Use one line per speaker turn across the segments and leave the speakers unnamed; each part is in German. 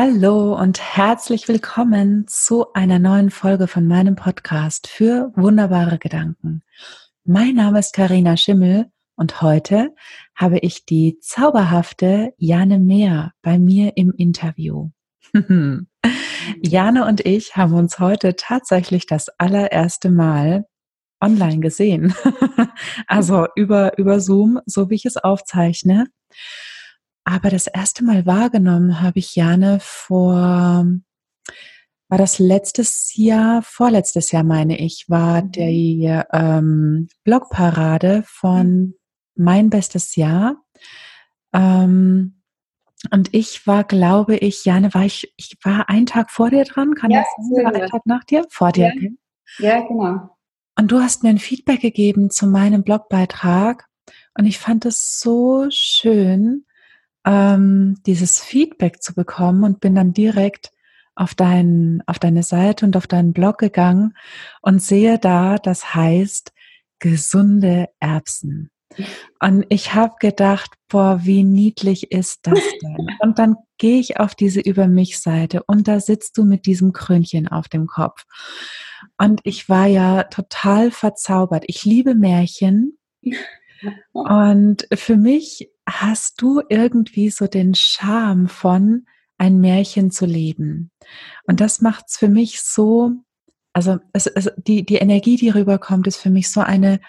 Hallo und herzlich willkommen zu einer neuen Folge von meinem Podcast für wunderbare Gedanken. Mein Name ist Karina Schimmel und heute habe ich die zauberhafte Jane Mehr bei mir im Interview. Jane und ich haben uns heute tatsächlich das allererste Mal online gesehen. also über, über Zoom, so wie ich es aufzeichne. Aber das erste Mal wahrgenommen habe ich Jane vor, war das letztes Jahr, vorletztes Jahr meine ich, war mhm. die ähm, Blogparade von mhm. Mein bestes Jahr. Ähm, und ich war, glaube ich, Jane, war ich, ich war einen Tag vor dir dran, kann ja, das sein? War ein Tag nach dir? Vor dir.
Ja, ja, genau.
Und du hast mir ein Feedback gegeben zu meinem Blogbeitrag. Und ich fand es so schön, ähm, dieses Feedback zu bekommen und bin dann direkt auf, dein, auf deine Seite und auf deinen Blog gegangen und sehe da, das heißt gesunde Erbsen. Und ich habe gedacht, boah, wie niedlich ist das denn? Und dann gehe ich auf diese Über mich Seite und da sitzt du mit diesem Krönchen auf dem Kopf. Und ich war ja total verzaubert. Ich liebe Märchen. Und für mich hast du irgendwie so den Charme von ein Märchen zu leben. Und das macht es für mich so, also es, es, die, die Energie, die rüberkommt, ist für mich so eine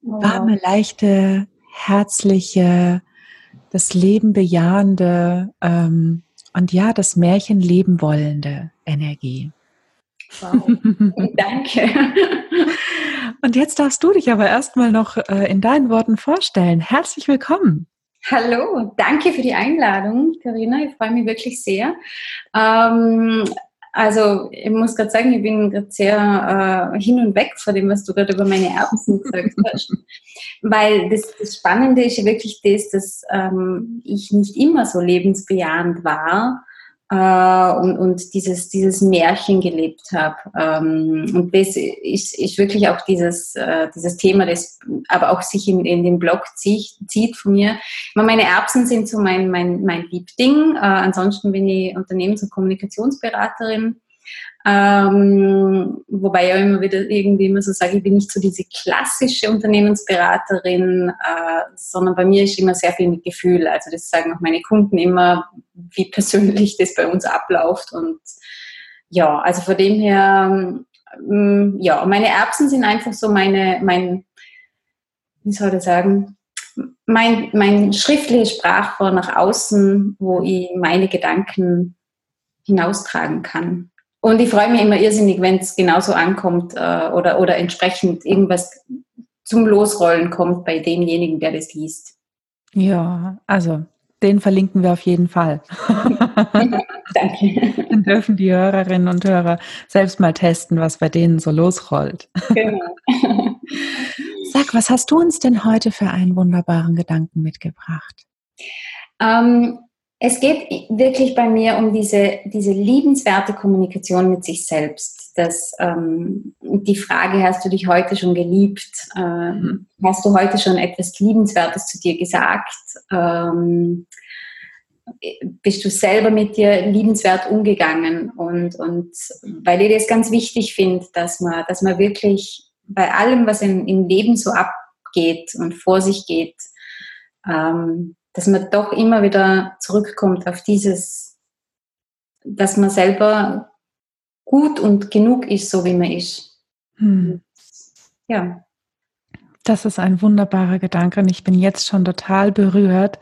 warme, leichte, herzliche, das Leben bejahende ähm, und ja, das Märchen leben wollende Energie.
Wow. Danke.
Und jetzt darfst du dich aber erstmal noch äh, in deinen Worten vorstellen. Herzlich willkommen.
Hallo, danke für die Einladung, Karina. Ich freue mich wirklich sehr. Ähm, also ich muss gerade sagen, ich bin gerade sehr äh, hin und weg vor dem, was du gerade über meine Erbsen gesagt hast. Weil das, das, Spannende ist wirklich das, dass ähm, ich nicht immer so lebensbejahend war äh, und, und dieses, dieses Märchen gelebt habe. Ähm, und das ist, ist wirklich auch dieses, äh, dieses Thema, das aber auch sich in, in den Blog zieht, zieht von mir. Meine Erbsen sind so mein, mein, mein Liebding. Äh, ansonsten bin ich Unternehmens- und Kommunikationsberaterin ähm, wobei ich immer wieder irgendwie immer so sage, ich bin nicht so diese klassische Unternehmensberaterin, äh, sondern bei mir ist immer sehr viel mit Gefühl. Also das sagen auch meine Kunden immer, wie persönlich das bei uns abläuft. Und ja, also von dem her, ähm, ja, meine Erbsen sind einfach so meine, mein, wie soll ich sagen, mein, mein schriftliches Sprachrohr nach außen, wo ich meine Gedanken hinaustragen kann. Und ich freue mich immer irrsinnig, wenn es genauso ankommt äh, oder, oder entsprechend irgendwas zum Losrollen kommt bei demjenigen, der das liest.
Ja, also den verlinken wir auf jeden Fall. Danke. Dann dürfen die Hörerinnen und Hörer selbst mal testen, was bei denen so losrollt. Genau. Sag, was hast du uns denn heute für einen wunderbaren Gedanken mitgebracht?
Ähm, es geht wirklich bei mir um diese, diese liebenswerte Kommunikation mit sich selbst. Das, ähm, die Frage, hast du dich heute schon geliebt? Ähm, hast du heute schon etwas Liebenswertes zu dir gesagt? Ähm, bist du selber mit dir liebenswert umgegangen? Und, und weil ich das ganz wichtig finde, dass man, dass man wirklich bei allem, was in, im Leben so abgeht und vor sich geht, ähm, dass man doch immer wieder zurückkommt auf dieses, dass man selber gut und genug ist, so wie man ist. Hm.
Ja. Das ist ein wunderbarer Gedanke und ich bin jetzt schon total berührt,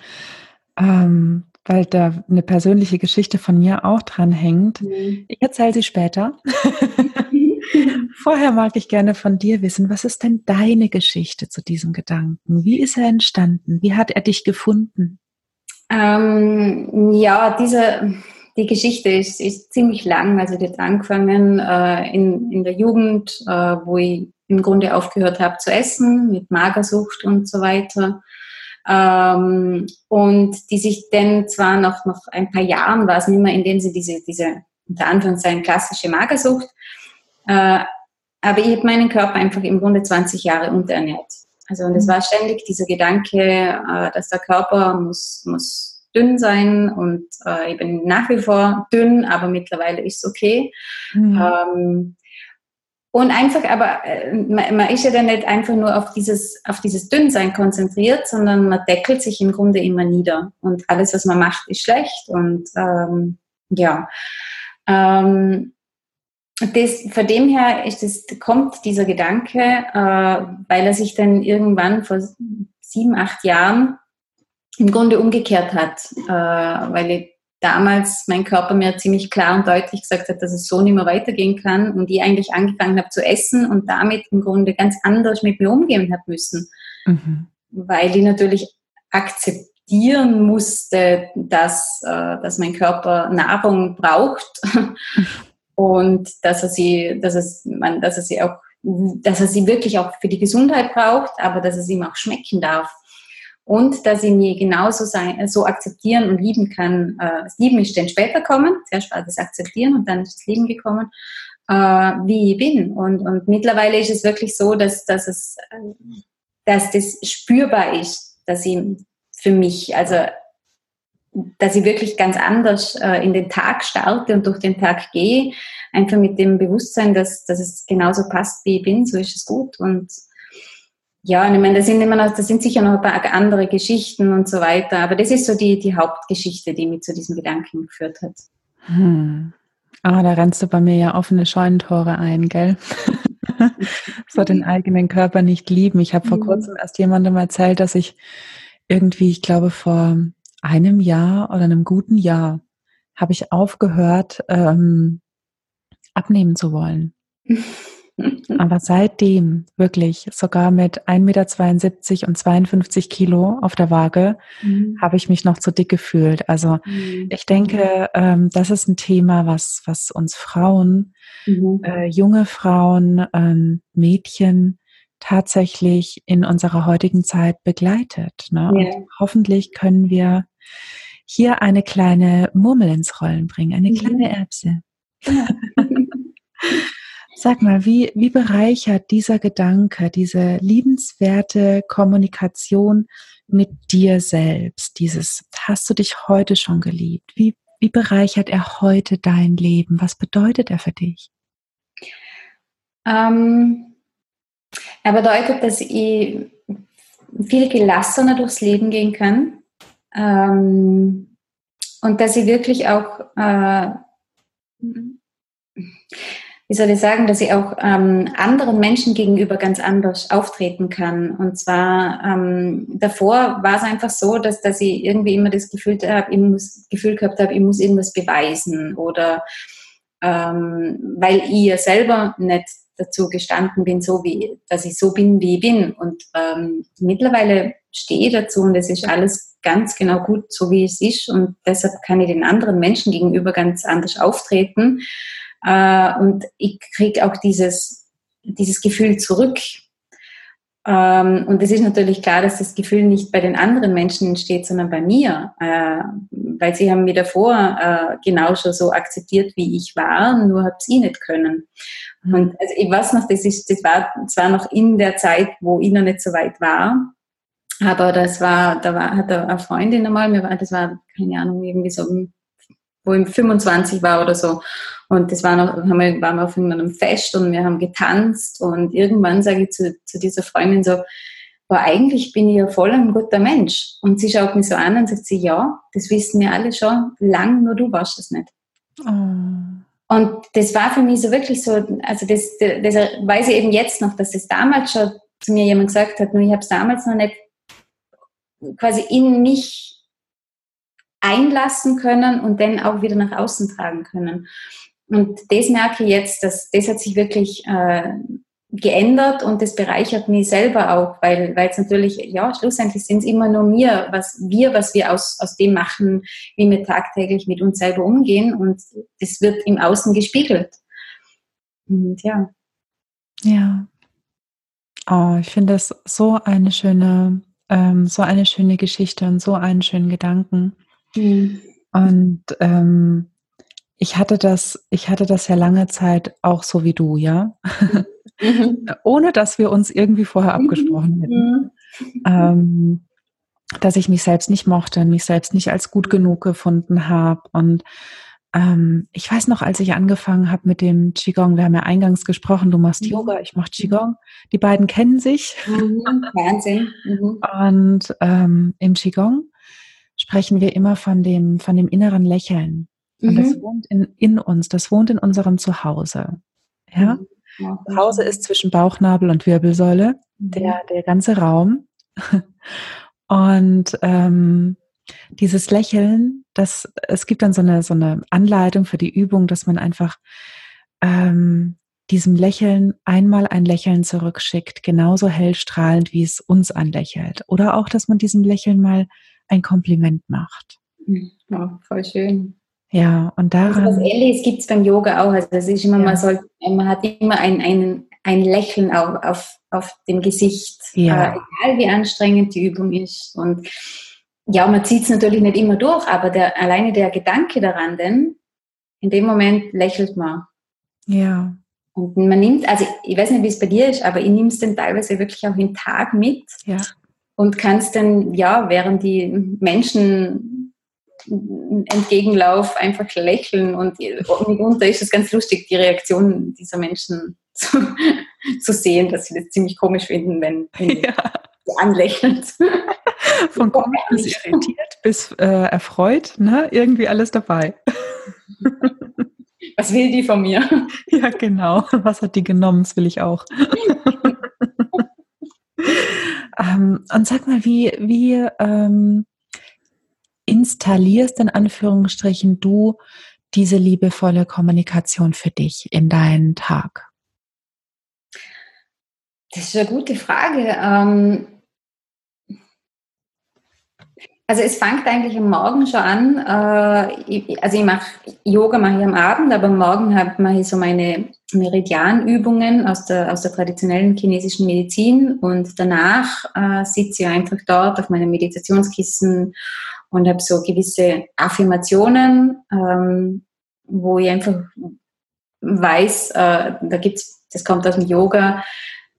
ähm, weil da eine persönliche Geschichte von mir auch dran hängt. Mhm. Ich erzähle sie später. Vorher mag ich gerne von dir wissen, was ist denn deine Geschichte zu diesem Gedanken? Wie ist er entstanden? Wie hat er dich gefunden?
Ähm, ja, diese, die Geschichte ist, ist ziemlich lang. Also die hat angefangen äh, in, in der Jugend, äh, wo ich im Grunde aufgehört habe zu essen, mit Magersucht und so weiter. Ähm, und die sich dann zwar noch, noch ein paar Jahren war es nicht mehr, in dem sie diese, diese unter Anführungszeichen klassische Magersucht, äh, aber ich habe meinen Körper einfach im Grunde 20 Jahre unterernährt. Also und es war ständig dieser Gedanke, äh, dass der Körper muss, muss dünn sein und äh, ich bin nach wie vor dünn, aber mittlerweile ist es okay. Mhm. Ähm, und einfach, aber äh, man, man, ist ja dann nicht einfach nur auf dieses, auf dieses Dünnsein konzentriert, sondern man deckelt sich im Grunde immer nieder. Und alles, was man macht, ist schlecht. Und ähm, ja, ähm, das, von dem her ist das, kommt dieser Gedanke, äh, weil er sich dann irgendwann vor sieben, acht Jahren im Grunde umgekehrt hat, äh, weil ich damals mein Körper mir ziemlich klar und deutlich gesagt hat, dass es so nicht mehr weitergehen kann und ich eigentlich angefangen habe zu essen und damit im Grunde ganz anders mit mir umgehen habe müssen, mhm. weil ich natürlich akzeptieren musste, dass, äh, dass mein Körper Nahrung braucht und dass er sie, dass es, man, dass er sie auch, dass er sie wirklich auch für die Gesundheit braucht, aber dass es ihm auch schmecken darf und dass ich mich genauso sein, so akzeptieren und lieben kann. Äh, das Lieben ist dann später kommen, zuerst war das Akzeptieren und dann ist das Lieben gekommen, äh, wie ich bin. Und, und mittlerweile ist es wirklich so, dass, dass, es, dass das spürbar ist, dass ich für mich, also dass ich wirklich ganz anders äh, in den Tag starte und durch den Tag gehe, einfach mit dem Bewusstsein, dass, dass es genauso passt, wie ich bin, so ist es gut. Und ja, und ich meine, da sind immer noch, da sind sicher noch ein paar andere Geschichten und so weiter, aber das ist so die, die Hauptgeschichte, die mich zu diesem Gedanken geführt hat.
Hm. Ah, da rennst du bei mir ja offene Scheunentore ein, gell? so den eigenen Körper nicht lieben. Ich habe vor mhm. kurzem erst jemandem erzählt, dass ich irgendwie, ich glaube, vor einem Jahr oder einem guten Jahr habe ich aufgehört, ähm, abnehmen zu wollen. Aber seitdem wirklich sogar mit 1,72 Meter und 52 Kilo auf der Waage mhm. habe ich mich noch zu dick gefühlt. Also mhm. ich denke, ähm, das ist ein Thema, was, was uns Frauen, mhm. äh, junge Frauen, ähm, Mädchen tatsächlich in unserer heutigen Zeit begleitet. Ne? Ja. hoffentlich können wir hier eine kleine Murmel ins Rollen bringen, eine mhm. kleine Erbse. Ja. Sag mal, wie, wie bereichert dieser Gedanke, diese liebenswerte Kommunikation mit dir selbst, dieses, hast du dich heute schon geliebt? Wie, wie bereichert er heute dein Leben? Was bedeutet er für dich?
Ähm, er bedeutet, dass ich viel gelassener durchs Leben gehen kann ähm, und dass ich wirklich auch äh, wie soll ich sagen, dass ich auch ähm, anderen Menschen gegenüber ganz anders auftreten kann. Und zwar ähm, davor war es einfach so, dass, dass ich irgendwie immer das Gefühl, hab, ich muss, Gefühl gehabt habe, ich muss irgendwas beweisen oder ähm, weil ich ja selber nicht dazu gestanden bin, so wie, dass ich so bin, wie ich bin. Und ähm, mittlerweile stehe ich dazu und es ist alles ganz genau gut, so wie es ist. Und deshalb kann ich den anderen Menschen gegenüber ganz anders auftreten. Äh, und ich kriege auch dieses, dieses Gefühl zurück. Ähm, und es ist natürlich klar, dass das Gefühl nicht bei den anderen Menschen entsteht, sondern bei mir, äh, weil sie haben mir davor äh, genau schon so akzeptiert, wie ich war, nur habe sie nicht können. Mhm. Und also ich weiß noch, das, ist, das war zwar noch in der Zeit, wo ich noch nicht so weit war, aber das war, da war, hat eine Freundin einmal, das war, keine Ahnung, irgendwie so wo ich 25 war oder so. Und das war noch, haben wir, waren wir auf einem Fest und wir haben getanzt und irgendwann sage ich zu, zu dieser Freundin so, aber eigentlich bin ich ja voll ein guter Mensch. Und sie schaut mich so an und sagt sie, ja, das wissen wir alle schon, lang, nur du warst es nicht. Oh. Und das war für mich so wirklich so, also das, das, das weiß ich eben jetzt noch, dass das damals schon zu mir jemand gesagt hat, nur ich habe es damals noch nicht quasi in mich einlassen können und dann auch wieder nach außen tragen können. Und das merke ich jetzt, dass das hat sich wirklich äh, geändert und das bereichert mich selber auch, weil weil es natürlich, ja, schlussendlich sind es immer nur mir, was wir, was wir aus, aus dem machen, wie wir tagtäglich mit uns selber umgehen und das wird im Außen gespiegelt. Und ja.
Ja. Oh, ich finde das so eine schöne, ähm, so eine schöne Geschichte und so einen schönen Gedanken. Mhm. Und ähm, ich hatte das, ich hatte das ja lange Zeit auch so wie du, ja. Mhm. Ohne dass wir uns irgendwie vorher abgesprochen hätten. Mhm. Ähm, dass ich mich selbst nicht mochte und mich selbst nicht als gut genug gefunden habe. Und ähm, ich weiß noch, als ich angefangen habe mit dem Qigong, wir haben ja eingangs gesprochen, du machst mhm. Yoga, ich mache Qigong. Die beiden kennen sich.
Mhm, Wahnsinn. Mhm.
Und ähm, im Qigong sprechen wir immer von dem, von dem inneren Lächeln. Und das mhm. wohnt in, in uns, das wohnt in unserem Zuhause. Ja? Mhm. ja Zuhause ist zwischen Bauchnabel und Wirbelsäule, der, der ganze Raum. Und ähm, dieses Lächeln, das, es gibt dann so eine, so eine Anleitung für die Übung, dass man einfach ähm, diesem Lächeln einmal ein Lächeln zurückschickt, genauso hellstrahlend, wie es uns anlächelt. Oder auch, dass man diesem Lächeln mal ein Kompliment macht.
Oh, voll schön.
Ja, und daran.
Also was Ähnliches gibt es beim Yoga auch. Also es ist immer, ja. man, soll, man hat immer ein, ein, ein Lächeln auf, auf, auf dem Gesicht, ja. äh, egal wie anstrengend die Übung ist. Und ja, man zieht es natürlich nicht immer durch, aber der, alleine der Gedanke daran, denn in dem Moment lächelt man.
Ja.
Und man nimmt, also ich weiß nicht, wie es bei dir ist, aber ich nehme es dann teilweise wirklich auch den Tag mit
ja.
und kannst dann, ja, während die Menschen entgegenlauf einfach lächeln und mitunter ist es ganz lustig, die Reaktion dieser Menschen zu, zu sehen, dass sie das ziemlich komisch finden, wenn, wenn ja. anlächelt.
Von komisch bis irritiert bis äh, erfreut, ne? irgendwie alles dabei.
Was will die von mir?
Ja, genau. Was hat die genommen? Das will ich auch. ähm, und sag mal, wie, wie ähm, installierst in Anführungsstrichen du diese liebevolle Kommunikation für dich in deinen Tag?
Das ist eine gute Frage. Ähm, also es fängt eigentlich am Morgen schon an. Äh, also ich mache Yoga mache ich am Abend, aber am Morgen mache ich so meine Meridianübungen aus der, aus der traditionellen chinesischen Medizin und danach äh, sitze ich einfach dort auf meinem Meditationskissen und habe so gewisse Affirmationen, ähm, wo ich einfach weiß, äh, da gibt's, das kommt aus dem Yoga,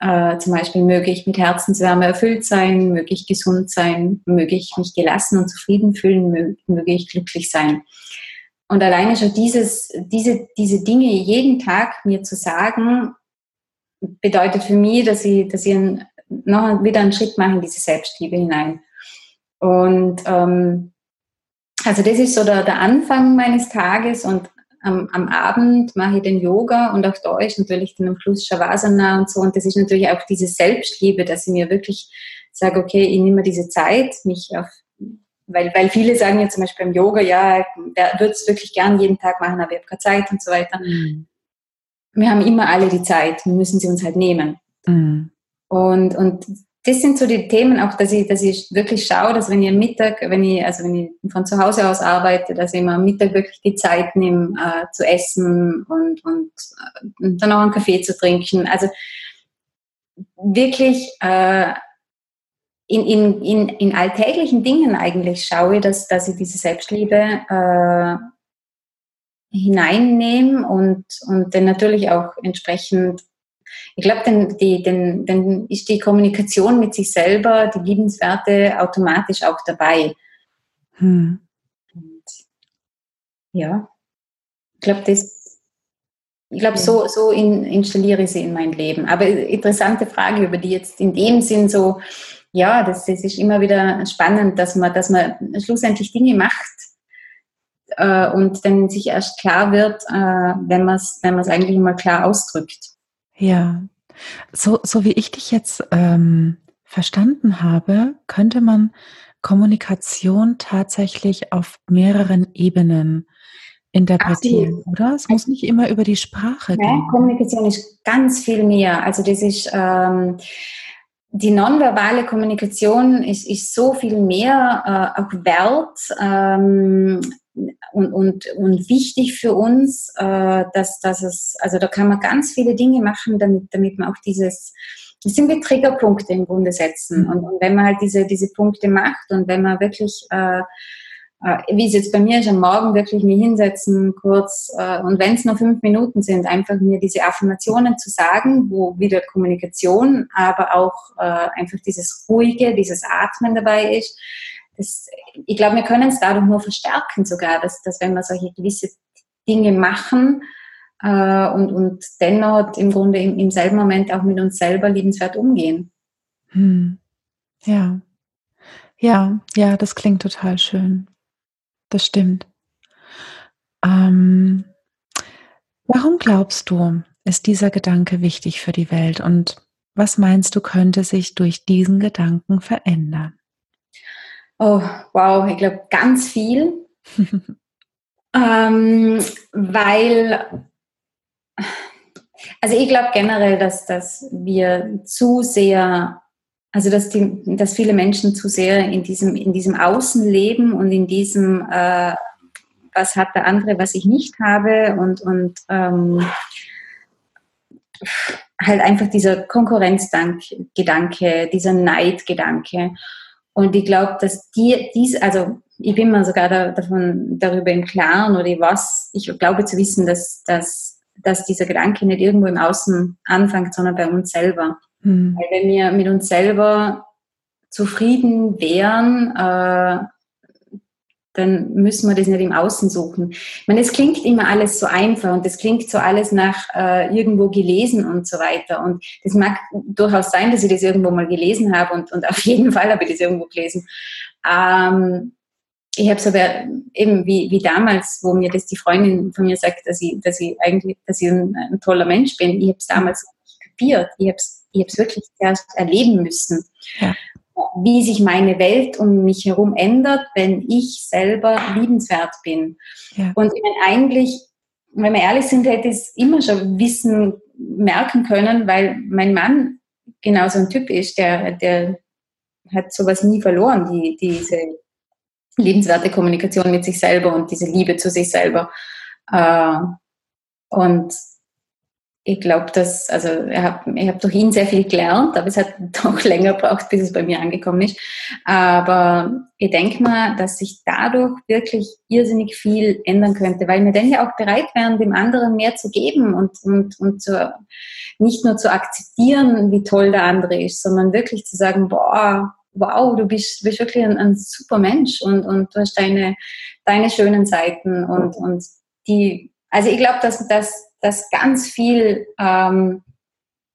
äh, zum Beispiel möge ich mit Herzenswärme erfüllt sein, möge ich gesund sein, möge ich mich gelassen und zufrieden fühlen, möge, ich glücklich sein. Und alleine schon dieses, diese, diese Dinge jeden Tag mir zu sagen, bedeutet für mich, dass ich, dass ich noch wieder einen Schritt mache in diese Selbstliebe hinein. Und ähm, also das ist so der, der Anfang meines Tages und am, am Abend mache ich den Yoga und auch da ist natürlich dann am Schluss Shavasana und so. Und das ist natürlich auch diese Selbstliebe, dass ich mir wirklich sage, okay, ich nehme mir diese Zeit, mich auf, weil, weil viele sagen ja zum Beispiel beim Yoga, ja, der würde es wirklich gern jeden Tag machen, aber ich habe keine Zeit und so weiter. Mhm. Wir haben immer alle die Zeit, wir müssen sie uns halt nehmen. Mhm. Und, und das sind so die Themen, auch dass ich, dass ich wirklich schaue, dass wenn ich am Mittag, wenn ich, also wenn ich von zu Hause aus arbeite, dass ich mir am Mittag wirklich die Zeit nehme, äh, zu essen und, und, äh, und dann auch einen Kaffee zu trinken. Also wirklich äh, in, in, in, in alltäglichen Dingen eigentlich schaue, dass, dass ich diese Selbstliebe äh, hineinnehme und, und dann natürlich auch entsprechend ich glaube, dann, die, dann, dann ist die Kommunikation mit sich selber, die Liebenswerte automatisch auch dabei. Hm. Und, ja, ich glaube, das ich glaube, so, so in, installiere ich sie in mein Leben. Aber interessante Frage, über die jetzt in dem Sinn so, ja, das, das ist immer wieder spannend, dass man, dass man schlussendlich Dinge macht äh, und dann sich erst klar wird, äh, wenn man es wenn eigentlich immer klar ausdrückt.
Ja, so, so wie ich dich jetzt ähm, verstanden habe, könnte man Kommunikation tatsächlich auf mehreren Ebenen interpretieren, Absolut. oder? Es muss nicht immer über die Sprache
ja, gehen. Kommunikation ist ganz viel mehr. Also das ist ähm, die nonverbale Kommunikation ist, ist so viel mehr äh, auch wert. Ähm, und, und, und wichtig für uns, äh, dass, dass es, also da kann man ganz viele Dinge machen, damit, damit man auch dieses, das sind wie Triggerpunkte im Grunde setzen. Mhm. Und, und wenn man halt diese, diese Punkte macht und wenn man wirklich äh, wie es jetzt bei mir ist, am Morgen wirklich mich hinsetzen, kurz, äh, und wenn es nur fünf Minuten sind, einfach mir diese Affirmationen zu sagen, wo wieder Kommunikation, aber auch äh, einfach dieses Ruhige, dieses Atmen dabei ist. Das, ich glaube, wir können es dadurch nur verstärken sogar, dass, dass wenn wir solche gewisse Dinge machen äh, und, und dennoch im Grunde im, im selben Moment auch mit uns selber liebenswert umgehen.
Hm. Ja. Ja, ja, das klingt total schön. Das stimmt. Ähm, warum glaubst du, ist dieser Gedanke wichtig für die Welt und was meinst du, könnte sich durch diesen Gedanken verändern?
Oh, wow, ich glaube ganz viel. ähm, weil, also ich glaube generell, dass, dass wir zu sehr also dass, die, dass viele Menschen zu sehr in diesem, in diesem Außen leben und in diesem, äh, was hat der andere, was ich nicht habe und, und ähm, halt einfach dieser Konkurrenzgedanke, dieser Neidgedanke. Und ich glaube, dass die, dies, also ich bin mir sogar da, davon, darüber im Klaren oder was, ich glaube zu wissen, dass, dass, dass dieser Gedanke nicht irgendwo im Außen anfängt, sondern bei uns selber. Mhm. Weil wenn wir mit uns selber zufrieden wären, äh, dann müssen wir das nicht im Außen suchen. Ich meine, es klingt immer alles so einfach und es klingt so alles nach äh, irgendwo gelesen und so weiter. Und das mag durchaus sein, dass ich das irgendwo mal gelesen habe und, und auf jeden Fall habe ich das irgendwo gelesen. Ähm, ich habe es aber eben wie, wie damals, wo mir das die Freundin von mir sagt, dass ich, dass ich eigentlich, dass ich ein, ein toller Mensch bin. Ich habe es damals kapiert. Ich habe es ich wirklich erst erleben müssen. Ja. Wie sich meine Welt um mich herum ändert, wenn ich selber liebenswert bin. Ja. Und ich meine, eigentlich, wenn wir ehrlich sind, hätte ich es immer schon wissen, merken können, weil mein Mann genau so ein Typ ist, der, der hat sowas nie verloren, die, diese lebenswerte Kommunikation mit sich selber und diese Liebe zu sich selber. Äh, und ich glaube, dass, also ich habe ich hab durch ihn sehr viel gelernt, aber es hat doch länger gebraucht, bis es bei mir angekommen ist. Aber ich denke mal, dass sich dadurch wirklich irrsinnig viel ändern könnte, weil wir dann ja auch bereit wären, dem anderen mehr zu geben und, und, und zu, nicht nur zu akzeptieren, wie toll der andere ist, sondern wirklich zu sagen, boah, wow, du bist, bist wirklich ein, ein super Mensch und, und du hast deine, deine schönen Seiten und, und die, also ich glaube, dass, dass dass ganz viel, ähm,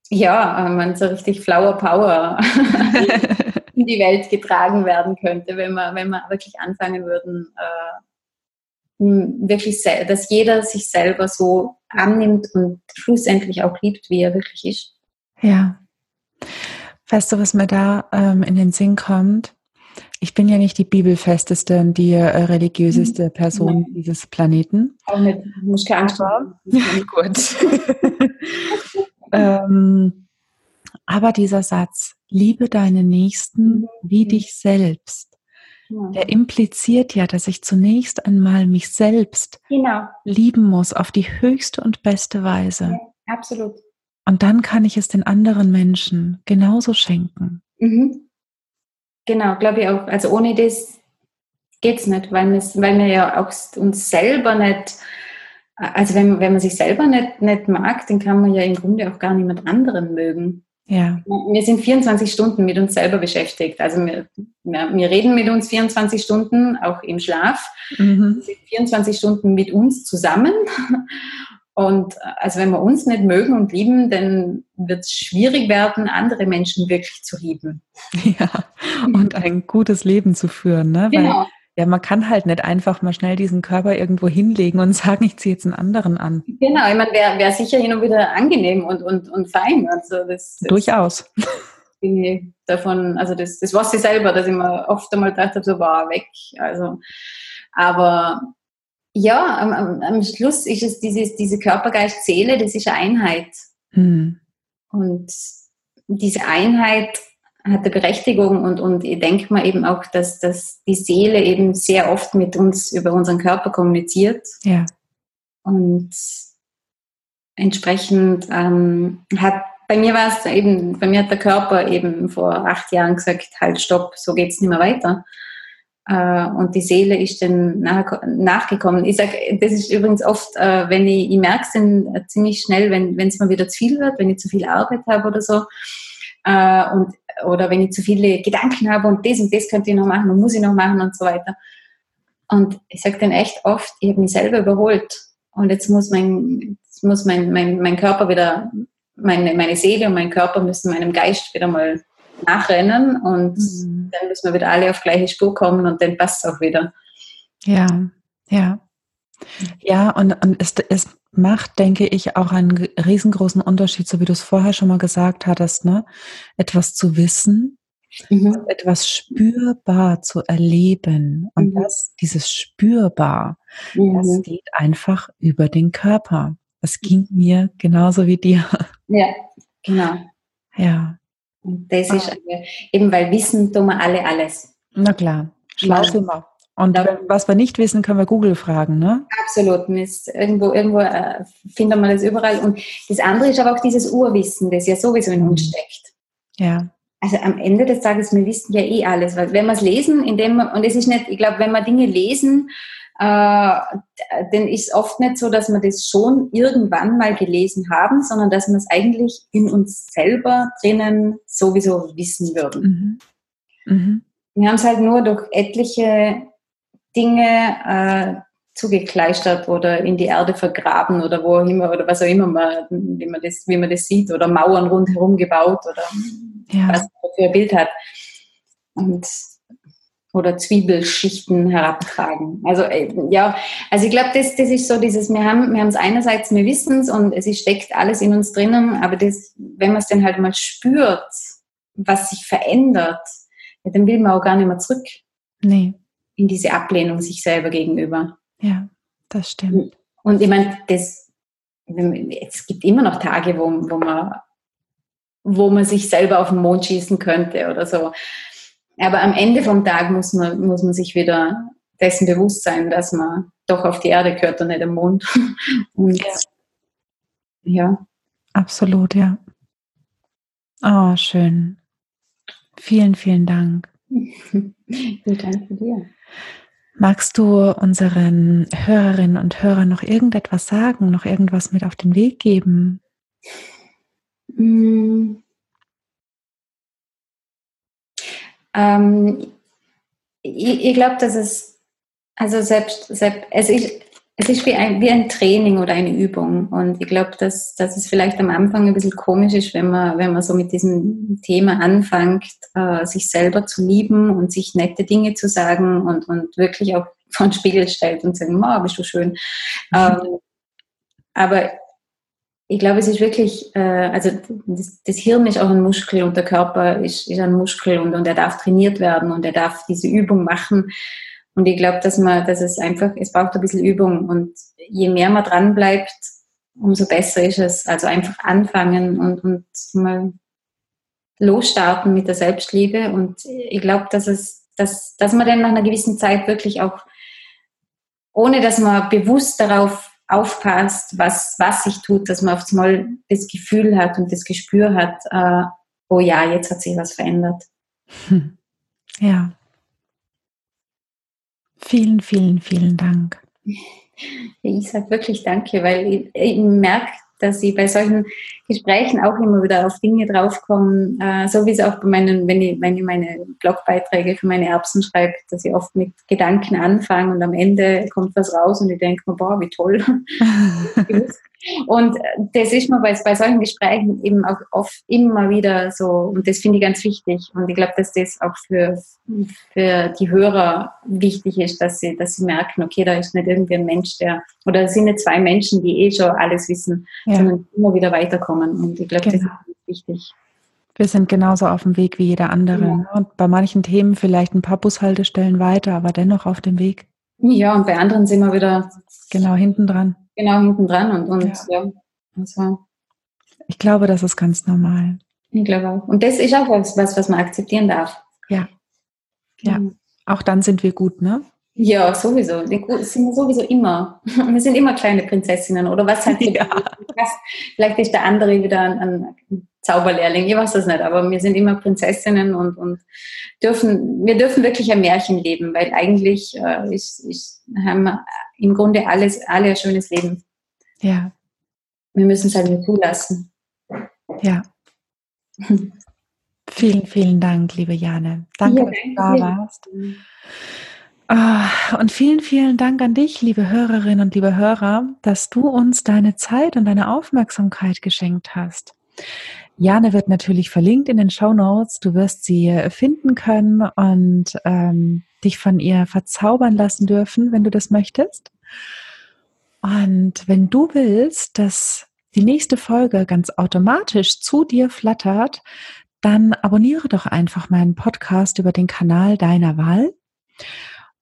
ja, äh, man so richtig Flower Power in die Welt getragen werden könnte, wenn wir, wenn wir wirklich anfangen würden, äh, wirklich, dass jeder sich selber so annimmt und schlussendlich auch liebt, wie er wirklich ist.
Ja. Weißt du, was mir da ähm, in den Sinn kommt? Ich bin ja nicht die bibelfesteste und die äh, religiöseste mhm. Person Nein. dieses Planeten.
Auch nicht, muss keine Angst haben.
Ja, gut. ähm, aber dieser Satz, liebe deine Nächsten mhm. wie dich selbst, ja. der impliziert ja, dass ich zunächst einmal mich selbst genau. lieben muss auf die höchste und beste Weise.
Ja, absolut.
Und dann kann ich es den anderen Menschen genauso schenken.
Mhm. Genau, glaube ich auch. Also ohne das geht es nicht, weil, weil wir ja auch uns selber nicht, also wenn, wenn man sich selber nicht, nicht mag, dann kann man ja im Grunde auch gar niemand anderen mögen. Ja. Wir sind 24 Stunden mit uns selber beschäftigt. Also wir, wir, wir reden mit uns 24 Stunden, auch im Schlaf. Mhm. Wir sind 24 Stunden mit uns zusammen. Und also wenn wir uns nicht mögen und lieben, dann wird es schwierig werden, andere Menschen wirklich zu lieben.
Ja, und ein gutes Leben zu führen, ne? Genau. Weil, ja, man kann halt nicht einfach mal schnell diesen Körper irgendwo hinlegen und sagen, ich ziehe jetzt einen anderen an.
Genau, ich meine, wäre wär sicher hin und wieder angenehm und, und, und fein. Also das,
das Durchaus.
Bin ich davon, also das, das weiß ich selber, dass ich mir oft einmal gedacht habe, so war weg. Also, aber ja, am, am, Schluss ist es dieses, diese Körpergeist-Seele, das ist eine Einheit. Hm. Und diese Einheit hat eine Berechtigung und, und ich denke mal eben auch, dass, dass die Seele eben sehr oft mit uns über unseren Körper kommuniziert.
Ja.
Und entsprechend ähm, hat bei mir war es eben, bei mir hat der Körper eben vor acht Jahren gesagt, halt stopp, so geht es nicht mehr weiter. Äh, und die Seele ist dann nach, nachgekommen. Ich sage, das ist übrigens oft, äh, wenn ich, ich merke es dann ziemlich schnell, wenn es mal wieder zu viel wird, wenn ich zu viel Arbeit habe oder so, äh, und, oder wenn ich zu viele Gedanken habe und das und das könnte ich noch machen und muss ich noch machen und so weiter. Und ich sage dann echt oft, ich habe mich selber überholt und jetzt muss mein, jetzt muss mein, mein, mein Körper wieder, meine, meine Seele und mein Körper müssen meinem Geist wieder mal nachrennen und mhm. dann müssen wir wieder alle auf gleiche Spur kommen und dann passt es auch wieder.
Ja, ja. Ja, und, und es, es macht, denke ich, auch einen riesengroßen Unterschied, so wie du es vorher schon mal gesagt hattest, ne? Etwas zu wissen, mhm. etwas spürbar zu erleben. Und mhm. das, dieses spürbar, mhm. das geht einfach über den Körper. Das ging mir genauso wie dir.
Ja, genau.
Ja.
Und das ist ah. eben, weil Wissen tun wir alle alles.
Na klar, schlau sind wir. Und ja. was wir nicht wissen, können wir Google fragen, ne?
Absolut. Irgendwo irgendwo äh, findet man das überall. Und das andere ist aber auch dieses Urwissen, das ja sowieso in uns mhm. steckt.
Ja.
Also am Ende des Tages, wir wissen ja eh alles. Weil wenn wir es lesen, indem und es ist nicht, ich glaube, wenn wir Dinge lesen, äh, dann ist es oft nicht so, dass wir das schon irgendwann mal gelesen haben, sondern dass wir es eigentlich in uns selber drinnen sowieso wissen würden. Mhm. Mhm. Wir haben es halt nur durch etliche Dinge äh, zugekleistert oder in die Erde vergraben oder wo immer oder was auch immer man, wie man das, wie man das sieht oder Mauern rundherum gebaut oder ja. was man für ein Bild hat. Und oder Zwiebelschichten herabtragen. Also äh, ja, also ich glaube, das, das ist so dieses, wir haben wir haben es einerseits, wir wissen es und es steckt alles in uns drinnen, aber das, wenn man es dann halt mal spürt, was sich verändert, ja, dann will man auch gar nicht mehr zurück.
Nee
in diese Ablehnung sich selber gegenüber.
Ja, das stimmt.
Und ich meine, das, es gibt immer noch Tage, wo, wo, man, wo man sich selber auf den Mond schießen könnte oder so. Aber am Ende vom Tag muss man, muss man sich wieder dessen bewusst sein, dass man doch auf die Erde gehört und nicht am Mond. Und, ja. ja.
Absolut, ja. Oh, schön. Vielen, vielen Dank.
Vielen Dank für dir.
Magst du unseren Hörerinnen und Hörern noch irgendetwas sagen, noch irgendwas mit auf den Weg geben?
Mm. Ähm, ich, ich glaube, dass es, also selbst, selbst es, ist, es ist wie ein, wie ein Training oder eine Übung. Und ich glaube, dass, dass es vielleicht am Anfang ein bisschen komisch ist, wenn man, wenn man so mit diesem Thema anfängt, äh, sich selber zu lieben und sich nette Dinge zu sagen und, und wirklich auch vor den Spiegel stellt und sagt, oh, bist du schön. Mhm. Ähm, aber ich glaube, es ist wirklich, äh, also das, das, Hirn ist auch ein Muskel und der Körper ist, ist ein Muskel und, und er darf trainiert werden und er darf diese Übung machen. Und ich glaube, dass man, dass es einfach, es braucht ein bisschen Übung und je mehr man dran bleibt, umso besser ist es. Also einfach anfangen und, und mal losstarten mit der Selbstliebe. Und ich glaube, dass es, dass, dass man dann nach einer gewissen Zeit wirklich auch, ohne dass man bewusst darauf aufpasst, was, was sich tut, dass man auf einmal das Gefühl hat und das Gespür hat, äh, oh ja, jetzt hat sich was verändert.
Hm. Ja. Vielen, vielen, vielen Dank.
Ich sage wirklich danke, weil ich, ich merke, dass ich bei solchen Gesprächen auch immer wieder auf Dinge draufkomme, äh, so wie es auch bei meinen, wenn ich, wenn ich meine Blogbeiträge für meine Erbsen schreibe, dass ich oft mit Gedanken anfange und am Ende kommt was raus und ich denke mir, boah, wie toll. Und das ist mir bei, bei solchen Gesprächen eben auch oft immer wieder so, und das finde ich ganz wichtig. Und ich glaube, dass das auch für, für die Hörer wichtig ist, dass sie, dass sie merken, okay, da ist nicht irgendwie ein Mensch, der, oder es sind nicht zwei Menschen, die eh schon alles wissen, ja. sondern immer wieder weiterkommen. Und ich glaube, genau. das ist wichtig.
Wir sind genauso auf dem Weg wie jeder andere. Ja. Ne? Und bei manchen Themen vielleicht ein paar Bushaltestellen weiter, aber dennoch auf dem Weg.
Ja, und bei anderen sind wir wieder
genau hinten dran
genau hinten dran und, und ja. ja. Also.
Ich glaube, das ist ganz normal.
Ich glaube auch. Und das ist auch was, was man akzeptieren darf.
Ja. Ja. Mhm. Auch dann sind wir gut, ne?
Ja, sowieso. Wir sind sowieso immer. Wir sind immer kleine Prinzessinnen oder was halt. ja. Vielleicht ist der andere wieder ein, ein Zauberlehrling, ich weiß das nicht, aber wir sind immer Prinzessinnen und, und dürfen, wir dürfen wirklich ein Märchen leben, weil eigentlich äh, ist, ist, haben wir im Grunde alles, alle ein schönes Leben.
Ja.
Wir müssen es halt nur zulassen.
Ja. vielen, vielen Dank, liebe Jane. Danke, ja, dass du da warst. Oh, und vielen, vielen Dank an dich, liebe Hörerinnen und liebe Hörer, dass du uns deine Zeit und deine Aufmerksamkeit geschenkt hast. Jane wird natürlich verlinkt in den Show Notes. Du wirst sie finden können und ähm, dich von ihr verzaubern lassen dürfen, wenn du das möchtest. Und wenn du willst, dass die nächste Folge ganz automatisch zu dir flattert, dann abonniere doch einfach meinen Podcast über den Kanal deiner Wahl.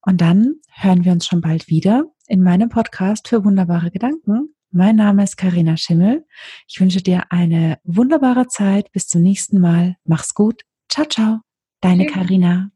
Und dann hören wir uns schon bald wieder in meinem Podcast für wunderbare Gedanken. Mein Name ist Karina Schimmel. Ich wünsche dir eine wunderbare Zeit. Bis zum nächsten Mal. Mach's gut. Ciao, ciao. Deine Karina.